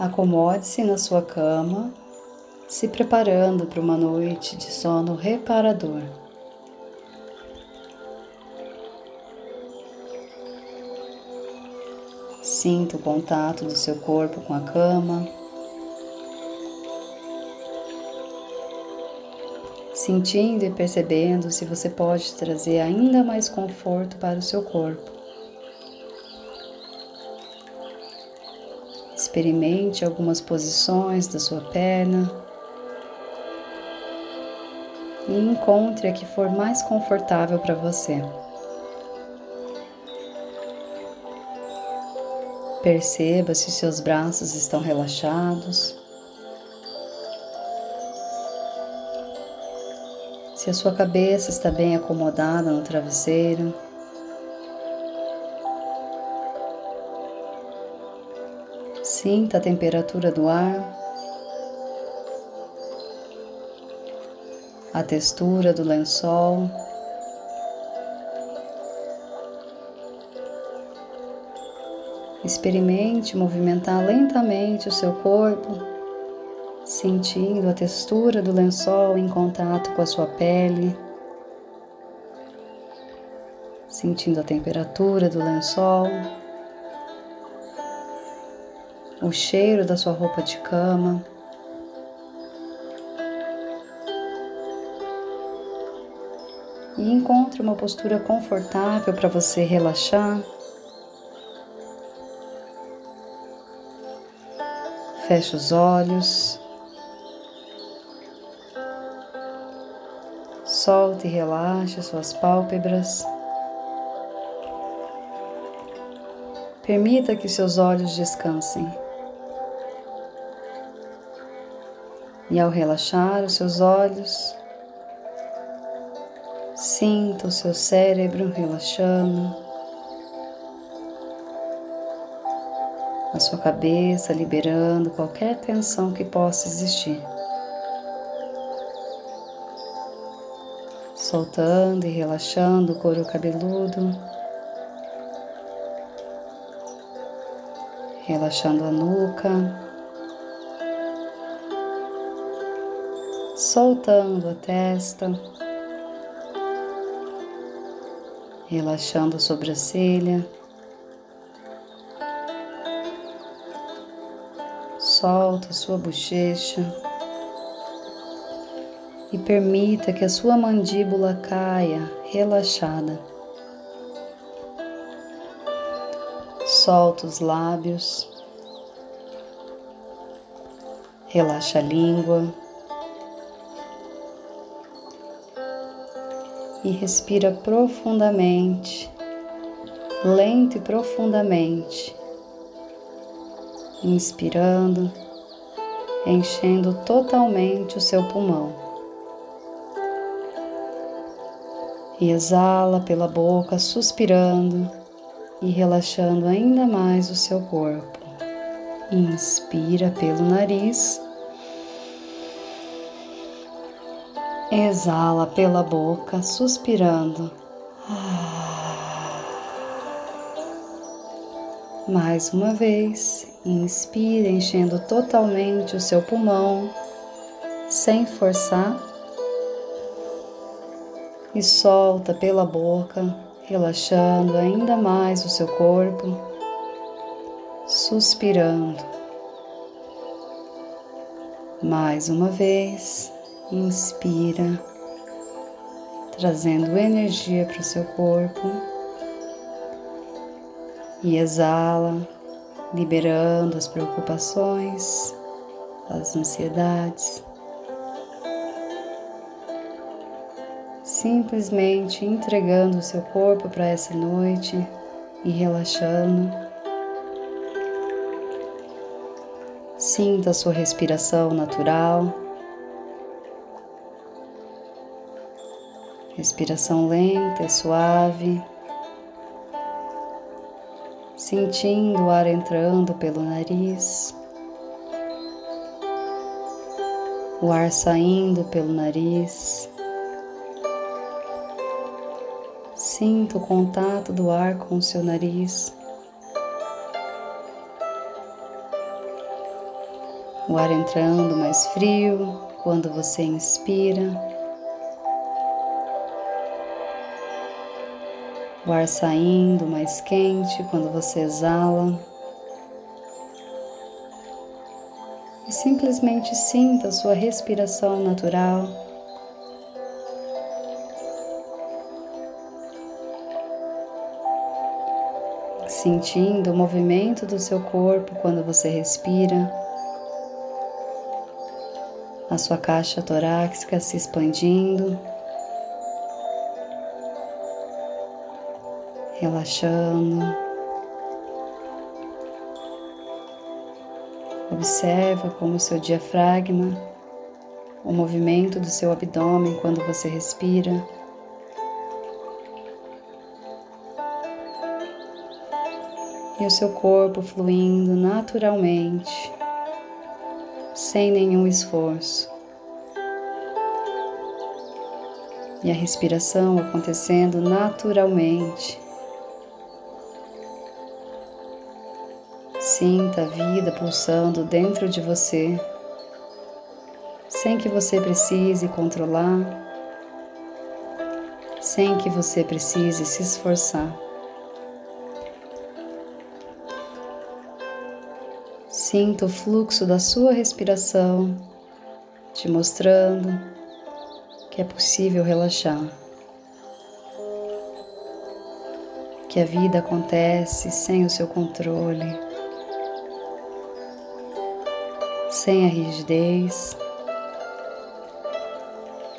Acomode-se na sua cama, se preparando para uma noite de sono reparador. Sinta o contato do seu corpo com a cama. Sentindo e percebendo se você pode trazer ainda mais conforto para o seu corpo. Experimente algumas posições da sua perna e encontre a que for mais confortável para você. Perceba se seus braços estão relaxados. Se a sua cabeça está bem acomodada no travesseiro. Sinta a temperatura do ar, a textura do lençol. Experimente movimentar lentamente o seu corpo, sentindo a textura do lençol em contato com a sua pele, sentindo a temperatura do lençol o cheiro da sua roupa de cama. E encontre uma postura confortável para você relaxar. Feche os olhos. Solte e relaxe suas pálpebras. Permita que seus olhos descansem. E ao relaxar os seus olhos, sinta o seu cérebro relaxando, a sua cabeça liberando qualquer tensão que possa existir. Soltando e relaxando o couro cabeludo, relaxando a nuca. Soltando a testa, relaxando a sobrancelha, solta a sua bochecha e permita que a sua mandíbula caia relaxada. Solta os lábios, relaxa a língua. E respira profundamente, lento e profundamente, inspirando, enchendo totalmente o seu pulmão. E exala pela boca, suspirando e relaxando ainda mais o seu corpo. Inspira pelo nariz Exala pela boca, suspirando. Mais uma vez, inspira, enchendo totalmente o seu pulmão, sem forçar. E solta pela boca, relaxando ainda mais o seu corpo, suspirando. Mais uma vez. Inspira, trazendo energia para o seu corpo. E exala, liberando as preocupações, as ansiedades. Simplesmente entregando o seu corpo para essa noite e relaxando. Sinta a sua respiração natural. Respiração lenta e suave, sentindo o ar entrando pelo nariz, o ar saindo pelo nariz. Sinta o contato do ar com o seu nariz. O ar entrando mais frio quando você inspira. O ar saindo mais quente quando você exala. E simplesmente sinta a sua respiração natural. Sentindo o movimento do seu corpo quando você respira a sua caixa torácica se expandindo, relaxando. Observa como o seu diafragma, o movimento do seu abdômen quando você respira. E o seu corpo fluindo naturalmente sem nenhum esforço. E a respiração acontecendo naturalmente. Sinta a vida pulsando dentro de você, sem que você precise controlar, sem que você precise se esforçar. Sinta o fluxo da sua respiração te mostrando que é possível relaxar. Que a vida acontece sem o seu controle, sem a rigidez,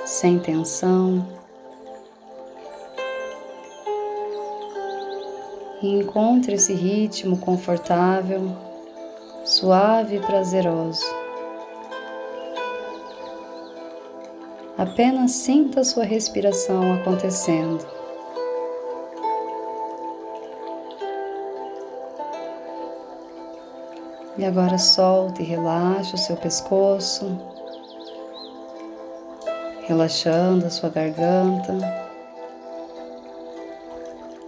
sem tensão. E encontre esse ritmo confortável suave e prazeroso. Apenas sinta sua respiração acontecendo. E agora solte e relaxe o seu pescoço, relaxando a sua garganta.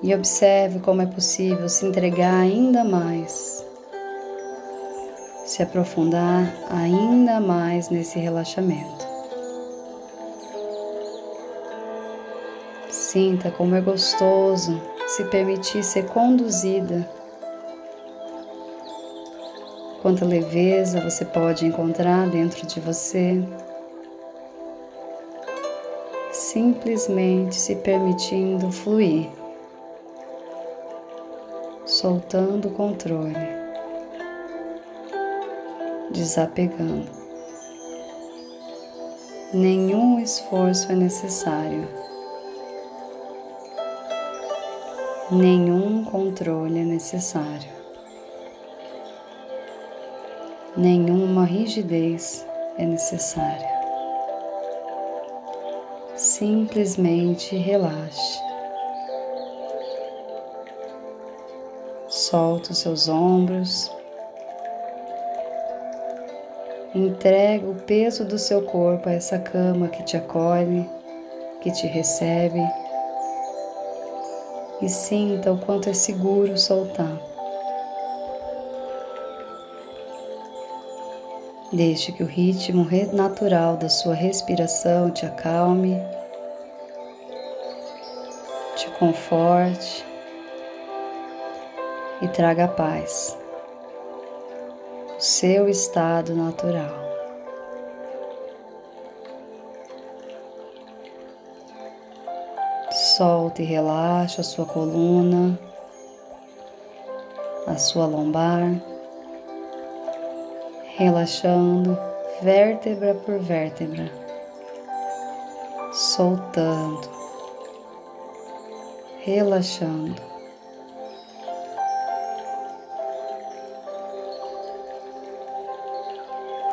E observe como é possível se entregar ainda mais se aprofundar ainda mais nesse relaxamento. Sinta como é gostoso se permitir ser conduzida. Quanta leveza você pode encontrar dentro de você. Simplesmente se permitindo fluir, soltando o controle desapegando. Nenhum esforço é necessário. Nenhum controle é necessário. Nenhuma rigidez é necessária. Simplesmente relaxe. Solta os seus ombros Entrega o peso do seu corpo a essa cama que te acolhe, que te recebe e sinta o quanto é seguro soltar. Deixe que o ritmo natural da sua respiração te acalme, te conforte e traga paz seu estado natural. Solta e relaxa a sua coluna, a sua lombar, relaxando vértebra por vértebra, soltando, relaxando.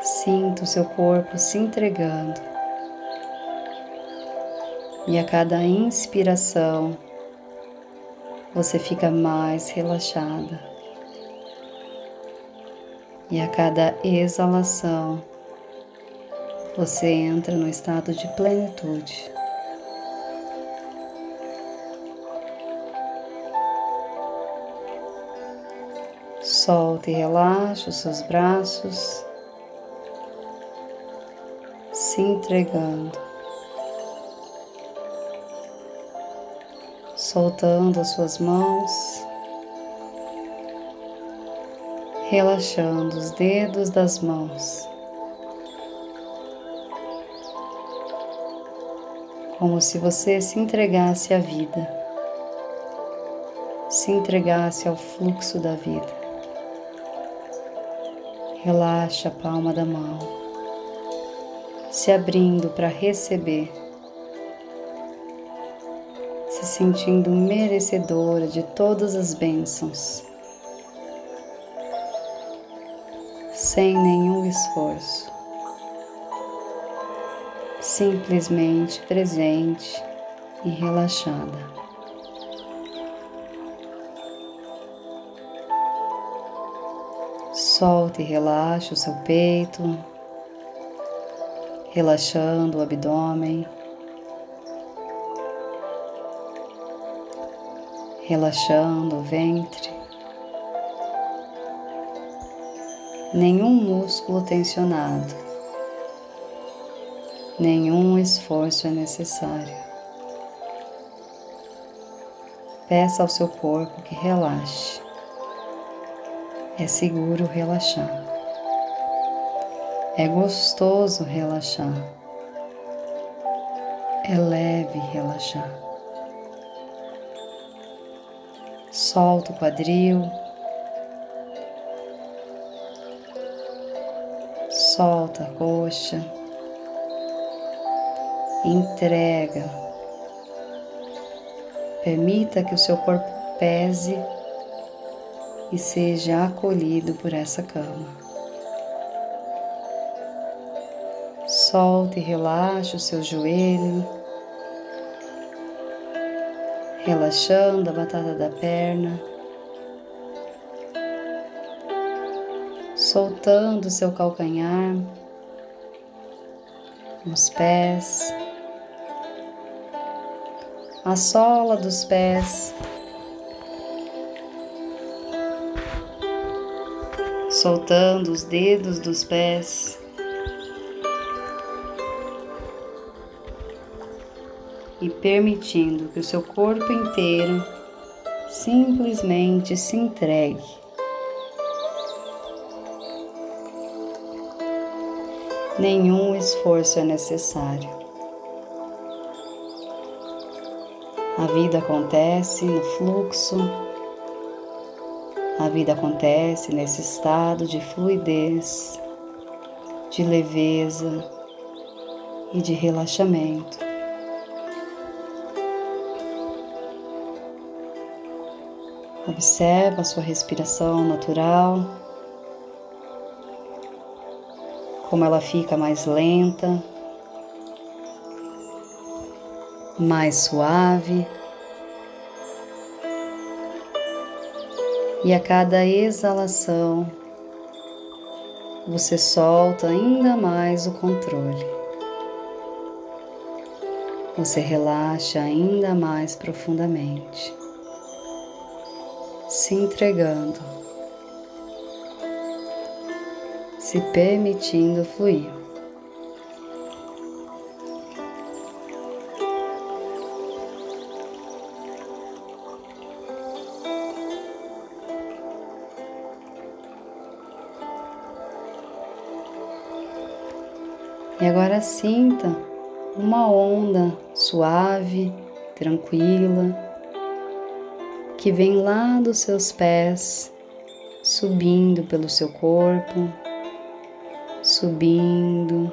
Sinta o seu corpo se entregando. E a cada inspiração, você fica mais relaxada. E a cada exalação, você entra no estado de plenitude. Solta e relaxa os seus braços se entregando, soltando as suas mãos, relaxando os dedos das mãos. Como se você se entregasse à vida, se entregasse ao fluxo da vida. Relaxa a palma da mão, se abrindo para receber, se sentindo merecedora de todas as bênçãos, sem nenhum esforço, simplesmente presente e relaxada. Solte e relaxe o seu peito, relaxando o abdômen, relaxando o ventre. Nenhum músculo tensionado, nenhum esforço é necessário. Peça ao seu corpo que relaxe é seguro relaxar. É gostoso relaxar. É leve relaxar. Solta o quadril. Solta a coxa. Entrega. Permita que o seu corpo pese e seja acolhido por essa cama. Solte e relaxe o seu joelho, relaxando a batata da perna, soltando o seu calcanhar, os pés, a sola dos pés soltando os dedos dos pés. E permitindo que o seu corpo inteiro simplesmente se entregue. Nenhum esforço é necessário. A vida acontece no fluxo a vida acontece nesse estado de fluidez, de leveza e de relaxamento. Observa a sua respiração natural, como ela fica mais lenta, mais suave. E a cada exalação, você solta ainda mais o controle. Você relaxa ainda mais profundamente, se entregando, se permitindo fluir. E agora sinta uma onda suave, tranquila, que vem lá dos seus pés, subindo pelo seu corpo, subindo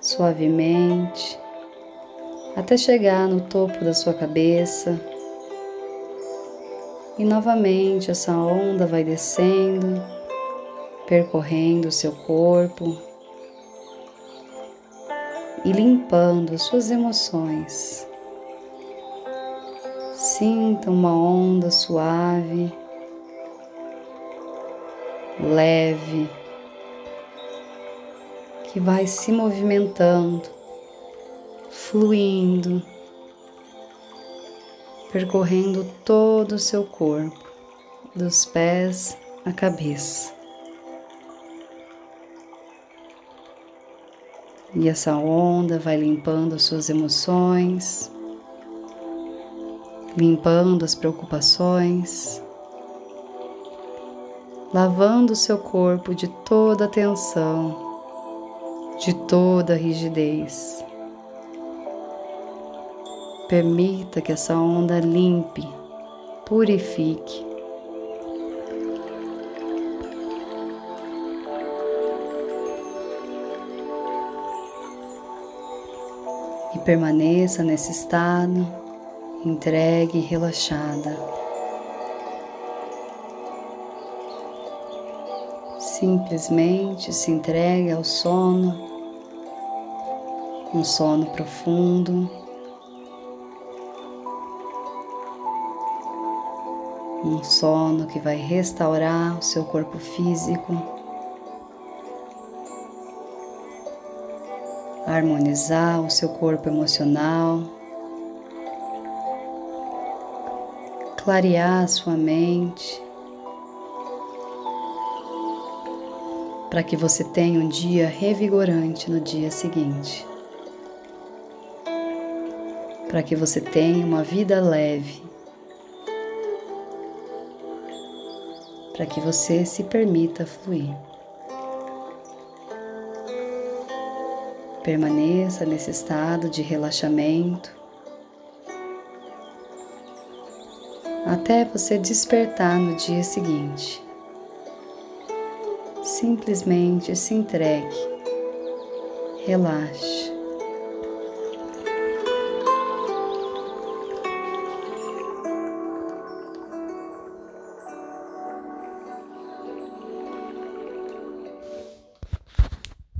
suavemente, até chegar no topo da sua cabeça. E novamente essa onda vai descendo, percorrendo o seu corpo, e limpando as suas emoções. Sinta uma onda suave, leve, que vai se movimentando, fluindo, percorrendo todo o seu corpo, dos pés à cabeça. E essa onda vai limpando as suas emoções, limpando as preocupações, lavando o seu corpo de toda a tensão, de toda rigidez. Permita que essa onda limpe, purifique. E permaneça nesse estado, entregue e relaxada. Simplesmente se entregue ao sono, um sono profundo. um sono que vai restaurar o seu corpo físico, harmonizar o seu corpo emocional, clarear a sua mente, para que você tenha um dia revigorante no dia seguinte. Para que você tenha uma vida leve para que você se permita fluir. Permaneça nesse estado de relaxamento até você despertar no dia seguinte. Simplesmente se entregue, relaxe.